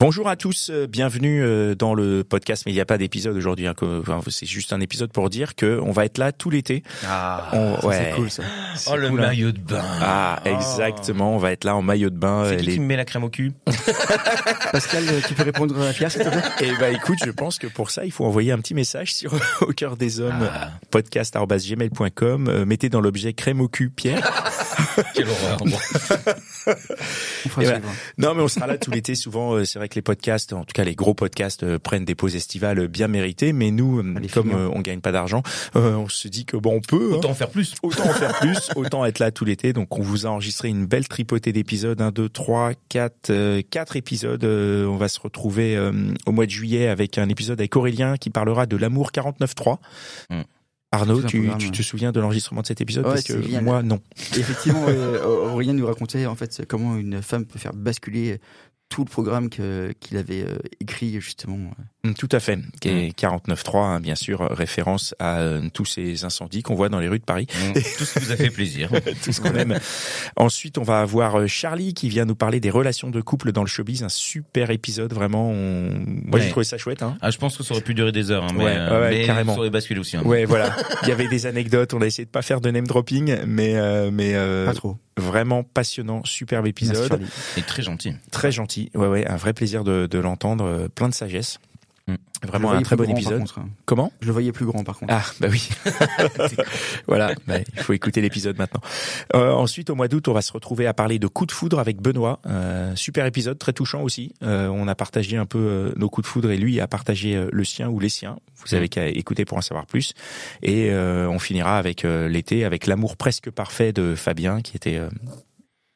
Bonjour à tous, euh, bienvenue euh, dans le podcast, mais il n'y a pas d'épisode aujourd'hui. Hein, que- enfin, c'est juste un épisode pour dire que on va être là tout l'été. Ah, On- ça, ouais. c'est cool ça. Oh, le cool, hein. maillot de bain. Ah, Oh. exactement. On va être là en maillot de bain. C'est qui les- qui me met la crème au cul Pascal, euh, tu peux répondre à Pierre s'il te plaît? Et bah écoute, je pense que pour ça, il faut envoyer un petit message sur au cœur des hommes Ah. podcast@gmail.com. Euh, mettez dans l'objet crème au cul Pierre. Quelle horreur. Non, mais on sera là tout l'été. Souvent, euh, c'est vrai que les podcasts, en tout cas les gros podcasts, euh, prennent des pauses estivales euh, bien méritées. Mais nous, Allez, comme finir. euh, on gagne pas d'argent, euh, on se dit que bon, on peut. hein. Autant en faire plus. Autant en faire plus, autant être là tout l'été. Donc on vous a enregistré une belle tripotée d'épisodes, 1, 2, 3, 4, euh, 4 épisodes. Euh, on va se retrouver euh, au mois de juillet avec un épisode avec Aurélien qui parlera de l'amour 49.3. Mm. Arnaud, tu, tu ouais. te souviens de l'enregistrement de cet épisode? Ouais, Parce que génial. moi, non. Effectivement, euh, Aurélien nous racontait en fait comment une femme peut faire basculer tout le programme que- qu'il avait euh, écrit justement. Mm, Tout à fait. Qui est 49.3, hein, bien sûr, euh, référence à euh, tous ces incendies qu'on voit dans les rues de Paris. Mmh, Tout ce qui vous a fait plaisir. tout ce qu'on aime. Ensuite, on va avoir euh, Charlie qui vient nous parler des relations de couple dans le showbiz. Un super épisode, vraiment. On... Moi, j'ai trouvé ça chouette. Hein. Ah, je pense que ça aurait pu durer des heures, hein, mais, Ouais, euh, ouais, mais carrément. ça aurait basculé aussi. hein. Ouais, voilà. Il y avait des anecdotes. On a essayé de pas faire de name dropping, mais mais, mais euh, Pas trop. Vraiment passionnant, superbe Merci, épisode, Charlie. Et très gentil. très gentil. Ouais, ouais, un vrai plaisir de, de l'entendre, euh, plein de sagesse. Mm. Vraiment un très bon grand, épisode. hein. Comment? Je le voyais plus grand par contre. Ah bah oui. voilà, bah, il faut écouter l'épisode maintenant. Euh, ensuite, au mois d'août, on va se retrouver à parler de coups de foudre avec Benoît. Euh, super épisode, très touchant aussi. Euh, on a partagé un peu euh, nos coups de foudre et lui a partagé euh, le sien ou les siens. Vous avez qu'à écouter pour en savoir plus. Et euh, on finira avec l'été, avec l'amour presque parfait de Fabien, qui était euh,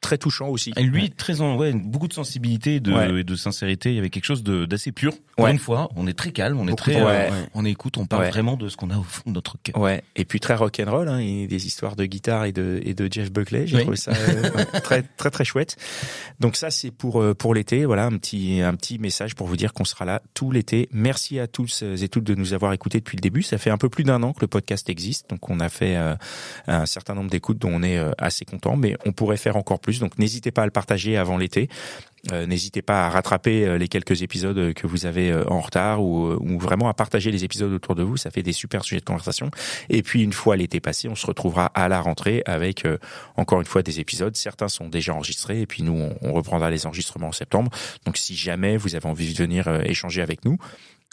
très touchant aussi. Et lui, très en, ouais, beaucoup de sensibilité et de, Ouais. et de sincérité. Il y avait quelque chose d'assez pur. Pour Ouais. une fois, on est très calme, on est très, euh, on écoute, on parle vraiment de ce qu'on a au fond de notre cœur. Ouais, et puis très rock'n'roll, hein, et des histoires de guitare et de et de Jeff Buckley. J'ai Oui. trouvé ça euh, très très très chouette. Donc ça c'est pour euh, pour l'été. Voilà un petit un petit message pour vous dire qu'on sera là tout l'été. Merci à tous et toutes de nous avoir écoutés depuis le début. Ça fait un peu plus d'un an que le podcast existe, donc on a fait euh, un certain nombre d'écoutes dont on est euh, assez content, mais on pourrait faire encore plus. Donc n'hésitez pas à le partager avant l'été. Euh, N'hésitez pas à rattraper euh, les quelques épisodes que vous avez euh, en retard ou, vraiment à partager les épisodes autour de vous. Ça fait des super sujets de conversation. Et puis une fois l'été passé, on se retrouvera à la rentrée avec encore une fois des épisodes. Certains sont déjà enregistrés et puis nous on, reprendra les enregistrements en septembre. Donc si jamais vous avez envie de venir échanger avec nous,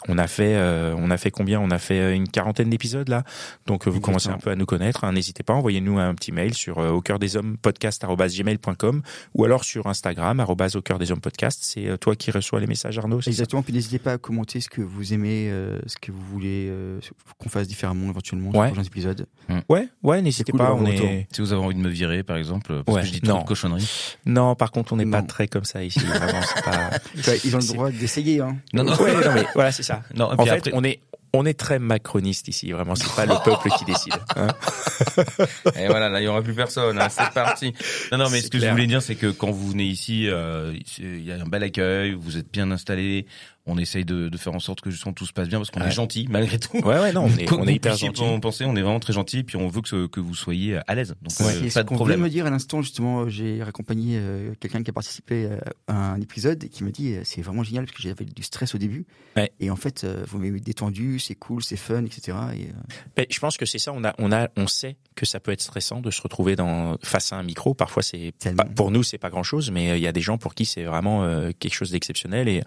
on a fait, euh, on a fait combien? On a fait euh, une quarantaine d'épisodes là. Donc euh, vous Exactement. commencez un peu à nous connaître. hein. N'hésitez pas, envoyez-nous un petit mail sur euh, au cœur des hommes podcast@gmail.com ou alors sur Instagram au cœur des hommes podcast. C'est euh, toi qui reçois les messages Arnaud. Exactement. Puis n'hésitez pas à commenter ce que vous aimez, euh, ce que vous voulez euh, qu'on fasse différemment éventuellement sur Ouais. les prochains épisodes. Ouais, ouais, n'hésitez cool pas. On est. Si vous avez envie de me virer, par exemple, parce Ouais, que je dis trop non. de cochonneries. non, par contre, on n'est pas très comme ça ici. Vraiment, pas. Ils ont le droit d'essayer. Hein. Non, non. Ouais, non mais voilà, c'est ça. Non, et En fait, après- on est on est très macroniste ici. Vraiment, c'est pas le peuple qui décide. hein. Et voilà, là, il y aura plus personne. hein, c'est parti. Non, non, mais ce que clair. je voulais dire, c'est que quand vous venez ici, euh, il y a un bel accueil, vous êtes bien installé. On essaye de, de faire en sorte que justement tout se passe bien parce qu'on Ouais. est gentil malgré tout. Ouais, ouais, non, on est, on hyper gentil. pen- penser, on est vraiment très gentil, puis on veut que, ce- que vous soyez à l'aise. Donc Ouais. euh, pas de problème. me dire à l'instant, justement, euh, j'ai raccompagné euh, quelqu'un qui a participé euh, à un épisode et qui me dit euh, c'est vraiment génial parce que j'avais du stress au début. Ouais. Et en fait, euh, vous m'avez détendu, c'est cool, c'est fun, etc. Et, euh, Ben, je pense que c'est ça. On a, on a, on sait que ça peut être stressant de se retrouver dans face à un micro. Parfois, c'est pour nous, c'est pas grand chose, mais euh, il y a des gens pour qui c'est vraiment euh, quelque chose d'exceptionnel. Et,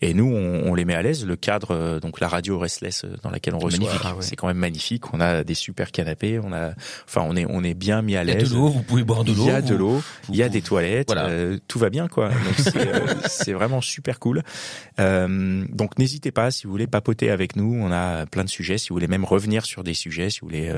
et nous, on, on les met à l'aise. Le cadre, euh, donc la radio Restless euh, dans laquelle on reçoit. Ah ouais. c'est quand même magnifique. On a des super canapés. On a, enfin, on est, on est bien mis à Il y a l'aise. de l'eau, vous pouvez boire de l'eau. Il y a de l'eau, il y a des toilettes, Voilà. euh, tout va bien quoi. C'est euh, vraiment super cool. Euh, donc n'hésitez pas si vous voulez papoter avec nous, on a plein de sujets. Si vous voulez même revenir sur des sujets, si vous voulez,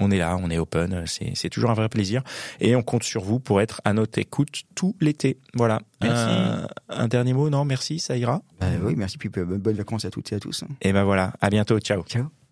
on est là, on est open. C'est c'est toujours un vrai plaisir et on compte sur vous pour être à notre écoute tout l'été. Voilà. Merci. Un, un dernier mot, non? Merci, ça ira. bah oui, merci. Puis euh, bonnes vacances à toutes et à tous. hein. Et ben voilà, à bientôt, ciao. Ciao.